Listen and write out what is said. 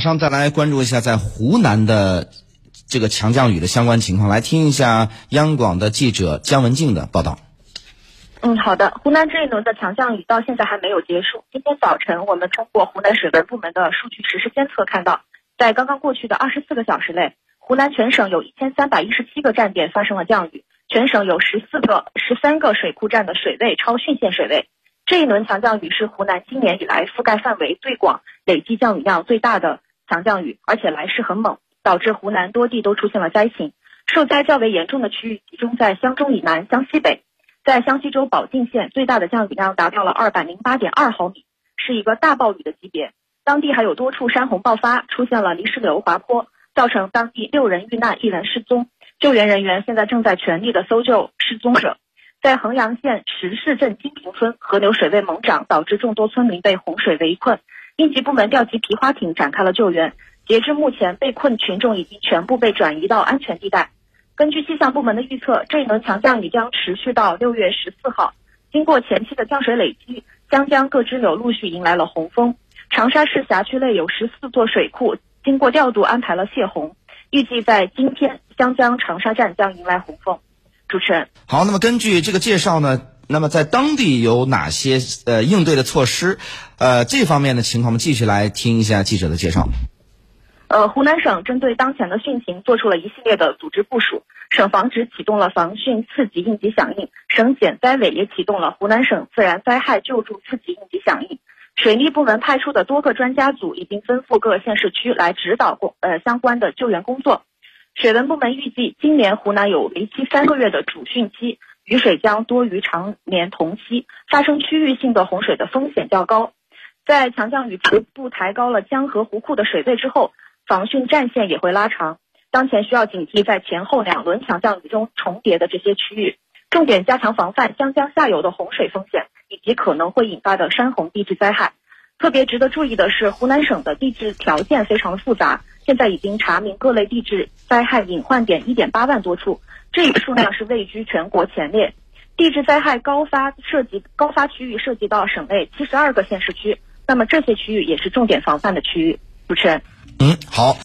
马上再来关注一下在湖南的这个强降雨的相关情况，来听一下央广的记者姜文静的报道。嗯，好的。湖南这一轮的强降雨到现在还没有结束。今天早晨，我们通过湖南水文部门的数据实时监测看到，在刚刚过去的二十四个小时内，湖南全省有一千三百一十七个站点发生了降雨，全省有十四个、十三个水库站的水位超汛限水位。这一轮强降雨是湖南今年以来覆盖范围最广、累计降雨量最大的。强降雨，而且来势很猛，导致湖南多地都出现了灾情。受灾较为严重的区域集中在湘中以南、湘西北。在湘西州保定县，最大的降雨量达到了二百零八点二毫米，是一个大暴雨的级别。当地还有多处山洪爆发，出现了泥石流、滑坡，造成当地六人遇难、一人失踪。救援人员现在正在全力的搜救失踪者。在衡阳县石市镇金平村，河流水位猛涨，导致众多村民被洪水围困。应急部门调集皮划艇展开了救援。截至目前，被困群众已经全部被转移到安全地带。根据气象部门的预测，这一轮强降雨将持续到六月十四号。经过前期的降水累积，湘江各支流陆续迎来了洪峰。长沙市辖区内有十四座水库，经过调度安排了泄洪。预计在今天，湘江长沙站将迎来洪峰。主持人，好，那么根据这个介绍呢？那么在当地有哪些呃应对的措施？呃，这方面的情况，我们继续来听一下记者的介绍。呃，湖南省针对当前的汛情，做出了一系列的组织部署。省防指启动了防汛次级应急响应，省减灾委也启动了湖南省自然灾害救助次级应急响应。水利部门派出的多个专家组已经分赴各县市区来指导工呃相关的救援工作。水文部门预计，今年湖南有为期三个月的主汛期。雨水将多于常年同期，发生区域性的洪水的风险较高。在强降雨逐步抬高了江河湖库的水位之后，防汛战线也会拉长。当前需要警惕在前后两轮强降雨中重叠的这些区域，重点加强防范湘江下游的洪水风险以及可能会引发的山洪地质灾害。特别值得注意的是，湖南省的地质条件非常复杂，现在已经查明各类地质灾害隐患点一点八万多处。这一数量是位居全国前列，地质灾害高发涉及高发区域涉及到省内七十二个县市区，那么这些区域也是重点防范的区域。主持人，嗯，好。